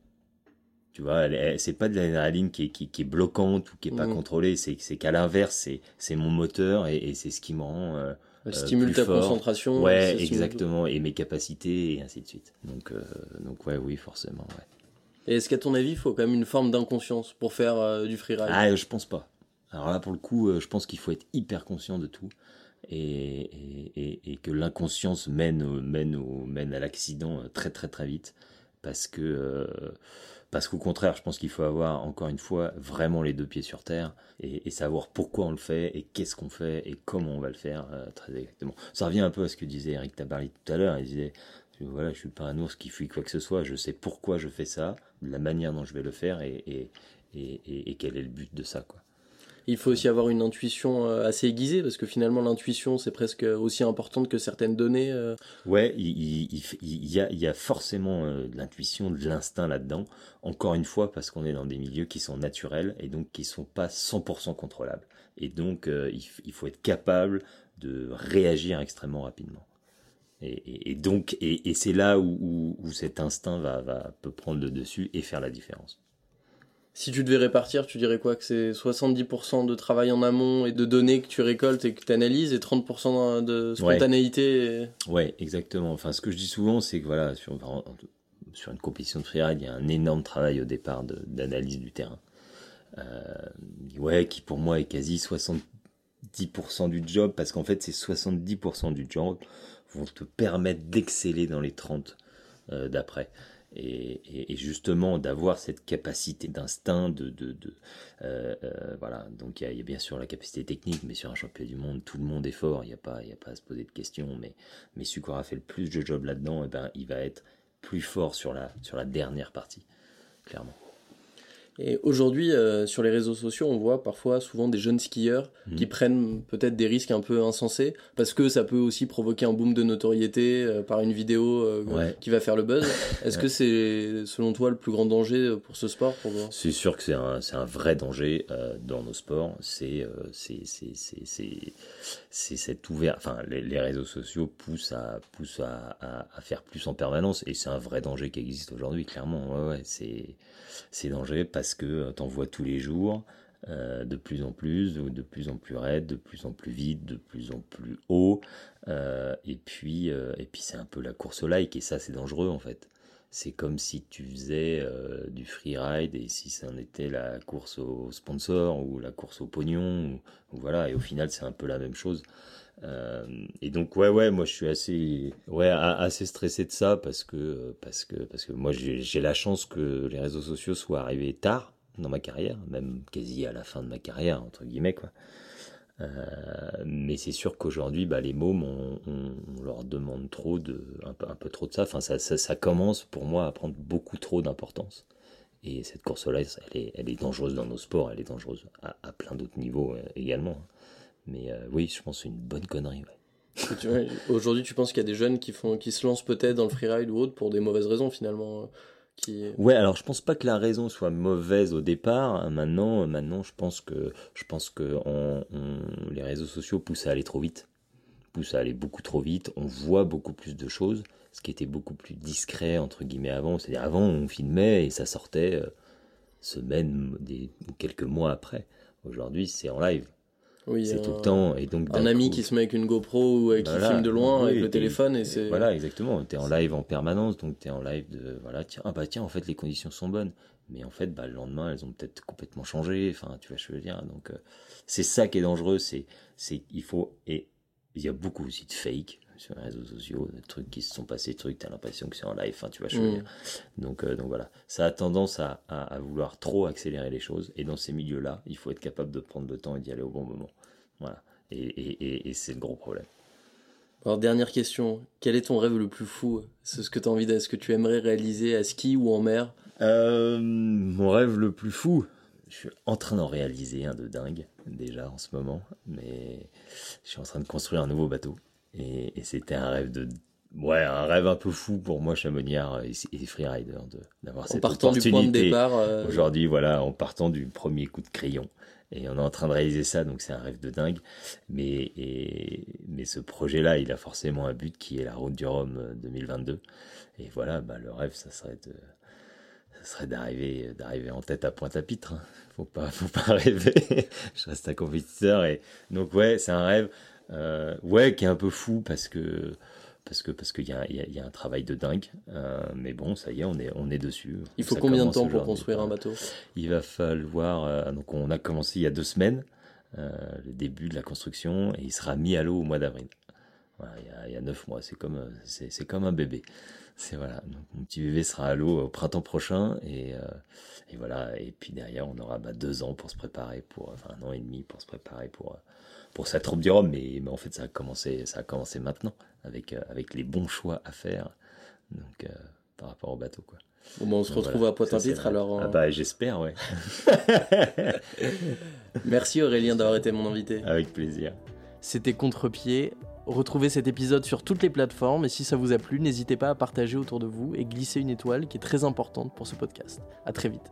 Tu vois, c'est pas de l'adrénaline qui est, qui, qui est bloquante ou qui est pas Mhm. contrôlée. C'est, qu'à l'inverse, c'est, mon moteur et, et c'est ce qui me rend. euh, euh, stimule plus ta fort. concentration. Ouais, exactement, et mes capacités et ainsi de suite. Donc, euh, donc ouais, oui, forcément, ouais. Et est-ce qu'à ton avis, il faut quand même une forme d'inconscience pour faire euh, du freeride? Ah, je pense pas. Alors là, pour le coup, euh, je pense qu'il faut être hyper conscient de tout et, et, que l'inconscience mène, mène, mène à l'accident très très très vite parce que euh, parce qu'au contraire, je pense qu'il faut avoir encore une fois vraiment les deux pieds sur terre et, savoir pourquoi on le fait et qu'est-ce qu'on fait et comment on va le faire euh, très exactement. Ça revient un peu à ce que disait Eric Tabarly tout à l'heure. Il disait voilà, je suis pas un ours qui fuit quoi que ce soit. Je sais pourquoi je fais ça, la manière dont je vais le faire et, et, et, et- et quel est le but de ça, quoi. Il faut aussi avoir une intuition euh, assez aiguisée, parce que finalement, l'intuition, c'est presque aussi importante que certaines données. euh. Ouais, il, y, a, forcément euh, de l'intuition, de l'instinct là-dedans. Encore une fois, parce qu'on est dans des milieux qui sont naturels et donc qui sont pas 100% contrôlables. Et donc, il, faut être capable de réagir extrêmement rapidement. Et, donc, et, c'est là où cet instinct va, va peut prendre le dessus et faire la différence. Si tu devais répartir, tu dirais quoi? Que c'est 70% de travail en amont et de données que tu récoltes et que tu analyses, et 30% de spontanéité. Ouais, exactement. Enfin, ce que je dis souvent, c'est que voilà, sur, une compétition de freeride, il y a un énorme travail au départ d'analyse du terrain. Euh, ouais, qui pour moi est quasi 70% du job, parce qu'en fait, ces 70% du job vont te permettre d'exceller dans les 30 euh, d'après. Et, et- et justement d'avoir cette capacité d'instinct de, euh, euh, voilà. Donc il y, a- bien sûr la capacité technique mais sur un championnat du monde tout le monde est fort. Il n'y a pas il pas à se poser de questions mais mais celui qui aura fait le plus de job là-dedans eh ben il va être plus fort sur la sur la dernière partie clairement Et aujourd'hui, euh, sur les réseaux sociaux, on voit parfois souvent des jeunes skieurs Mhm. qui prennent peut-être des risques un peu insensés, parce que ça peut aussi provoquer un boom de notoriété euh, par une vidéo euh, Ouais. qui va faire le buzz. Est-ce Ouais. que c'est, selon toi, le plus grand danger pour ce sport pour... C'est sûr que c'est un, vrai danger dans nos sports. C'est c'est c'est c'est c'est c'est cette ouvert. Enfin, les, les réseaux sociaux poussent à poussent à, à, à faire plus en permanence et c'est un vrai danger qui existe aujourd'hui. Clairement, ouais, ouais, c'est c'est dangereux parce que t'en vois tous les jours. euh, de plus en plus, de, plus en plus raide, de plus en plus vite, de plus en plus haut, euh, et puis euh, c'est un peu la course au like et ça c'est dangereux en fait. C'est comme si tu faisais euh, du freeride et si ça en était la course au sponsor ou la course au pognon, ou voilà, et au final c'est un peu la même chose. Euh, et donc ouais ouais moi je suis assez ouais assez stressé de ça parce que parce que parce que moi j'ai la chance que les réseaux sociaux soient arrivés tard dans ma carrière, même quasi à la fin de ma carrière, entre guillemets, quoi. Euh, mais c'est sûr qu'aujourd'hui, bah, les mômes, on, leur demande trop de, un peu, un peu trop de ça. Enfin, ça, ça, commence pour moi à prendre beaucoup trop d'importance. Et cette course-là, elle est, elle est dangereuse dans nos sports, elle est dangereuse à, plein d'autres niveaux euh, également. Mais euh, oui, je pense que c'est une bonne connerie. Aujourd'hui, tu penses qu'il y a des jeunes qui, font, qui se lancent peut-être dans le freeride ou autre pour des mauvaises raisons finalement Ouais, alors je pense pas que la raison soit mauvaise au départ. Maintenant, maintenant, je pense que je pense que les réseaux sociaux poussent à aller trop vite, poussent à aller beaucoup trop vite. On voit beaucoup plus de choses, ce qui était beaucoup plus discret entre guillemets avant. C'est-à-dire avant, on filmait et ça sortait euh, semaines, des, quelques mois après. Aujourd'hui, c'est en live. Oui, c'est tout le temps. Et donc, un ami qui se met avec une GoPro ou qui filme de loin avec le téléphone. Et, c'est... Voilà, exactement. Tu es en live en permanence, donc tu es en live de. Voilà, tiens, ah bah tiens, en fait, les conditions sont bonnes. Mais en fait, bah, le lendemain, elles ont peut-être complètement changé. Enfin, tu vois, je veux dire. Donc, euh, c'est ça qui est dangereux. C'est, c'est, il faut. Et il y a beaucoup aussi de fake sur les réseaux sociaux, des trucs qui se sont passés, des trucs, t'as l'impression que c'est en live, enfin, tu vois, je veux mm. Donc, euh, donc voilà, ça a tendance à, à, vouloir trop accélérer les choses, et dans ces milieux-là, il faut être capable de prendre le temps et d'y aller au bon moment. Voilà, et, et, et, c'est le gros problème. Alors, dernière question, quel est ton rêve le plus fou? C'est ce que tu as envie de, ce que tu aimerais réaliser à ski ou en mer? Euh, Mon rêve le plus fou. Je suis en train d'en réaliser un de dingue déjà en ce moment, mais je suis en train de construire un nouveau bateau. Et, c'était un rêve de ouais un rêve un peu fou pour moi chamoniard et, freerider d'avoir cette partant du point de départ euh, aujourd'hui voilà en partant du premier coup de crayon et on est en train de réaliser ça donc c'est un rêve de dingue mais mais ce projet là il a forcément un but qui est la route du Rhum 2022 et voilà bah, le rêve ça serait de ça serait d'arriver d'arriver en tête à Pointe-à-Pitre. Hein. Faut pas faut pas rêver. je reste un compétiteur et donc ouais c'est un rêve. Euh, ouais, qui est un peu fou parce que parce que parce qu'il y, y, y, a un travail de dingue. Euh, mais bon, ça y est, on est on est dessus. Il faut combien de temps pour construire un bateau? Il va falloir. Euh, donc on a commencé il y a deux semaines le début de la construction et il sera mis à l'eau au mois d'avril. Voilà, il, y a, neuf mois, c'est comme c'est comme un bébé. C'est voilà, donc mon petit bébé sera à l'eau au printemps prochain et, et voilà. Et puis derrière, on aura bah, deux ans pour se préparer pour, enfin un an et demi pour se préparer pour pour cette troupe du Rhum, mais, mais, en fait ça a commencé, ça a commencé maintenant avec, euh, avec les bons choix à faire donc, euh, par rapport au bateau. Quoi. Bon, bah, on se retrouve à Pointe-à-Pitre alors. Ah bah j'espère, ouais. Merci Aurélien d'avoir été mon invité. Avec plaisir. C'était Contre-pied. Retrouvez cet épisode sur toutes les plateformes et si ça vous a plu, n'hésitez pas à partager autour de vous et glisser une étoile qui est très importante pour ce podcast. À très vite.